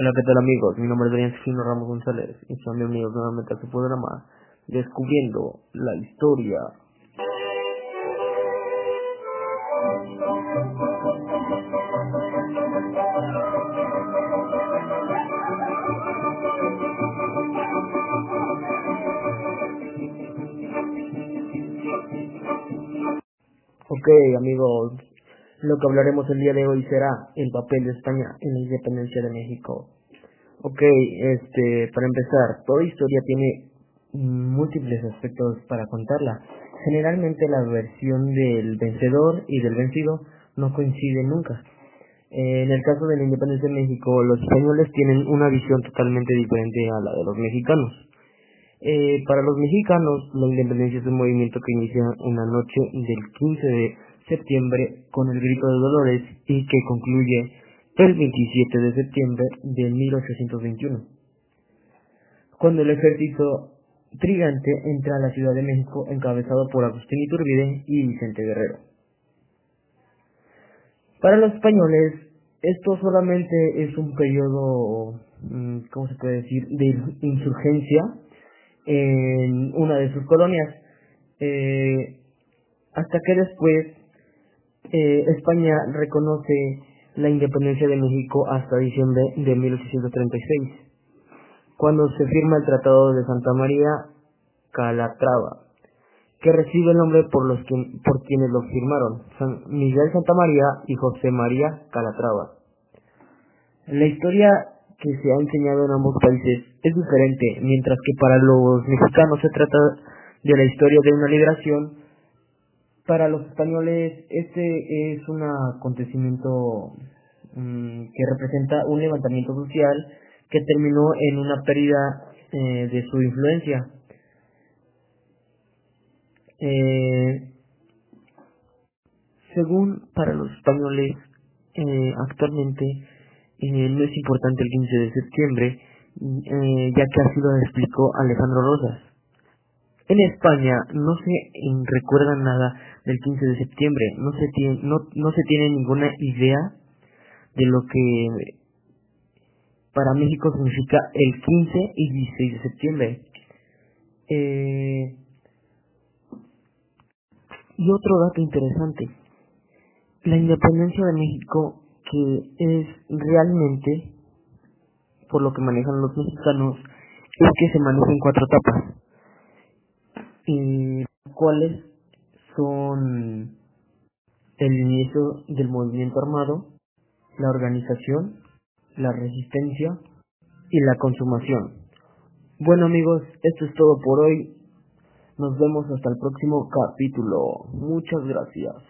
Hola, ¿qué tal amigos? Mi nombre es Daniel Fino Ramos González y son bienvenidos nuevamente a su programa Descubriendo la Historia. Ok amigos, lo que hablaremos el día de hoy será el papel de España en la independencia de México. Ok, este, para empezar, toda historia tiene múltiples aspectos para contarla. Generalmente la versión del vencedor y del vencido no coinciden nunca. En el caso de la independencia de México, los españoles tienen una visión totalmente diferente a la de los mexicanos. Eh, para los mexicanos, la independencia es un movimiento que inicia en la noche del 15 de septiembre con el grito de Dolores y que concluye el 27 de septiembre de 1821, cuando el ejército trigante entra a la Ciudad de México encabezado por Agustín Iturbide y Vicente Guerrero. Para los españoles, esto solamente es un periodo, mm, ¿cómo se puede decir?, de insurgencia en una de sus colonias, eh, hasta que después eh, España reconoce la independencia de México hasta diciembre de 1836, cuando se firma el Tratado de Santa María Calatrava, que recibe el nombre por, los que, por quienes lo firmaron, San Miguel Santa María y José María Calatrava. La historia que se ha enseñado en ambos países es diferente, mientras que para los mexicanos se trata de la historia de una liberación, para los españoles este es un acontecimiento mmm, que representa un levantamiento social que terminó en una pérdida eh, de su influencia. Eh, según para los españoles, eh, actualmente eh, no es importante el 15 de septiembre, ya que así lo explicó Alejandro Rosas. En España no se recuerda nada del 15 de septiembre, no se tiene, no, no se tiene ninguna idea de lo que para México significa el 15 y 16 de septiembre. Eh, y otro dato interesante, la independencia de México que es realmente, por lo que manejan los mexicanos, es que se maneja en cuatro etapas, y cuáles son el inicio del movimiento armado, la organización, la resistencia y la consumación. Bueno amigos, esto es todo por hoy. Nos vemos hasta el próximo capítulo. Muchas gracias.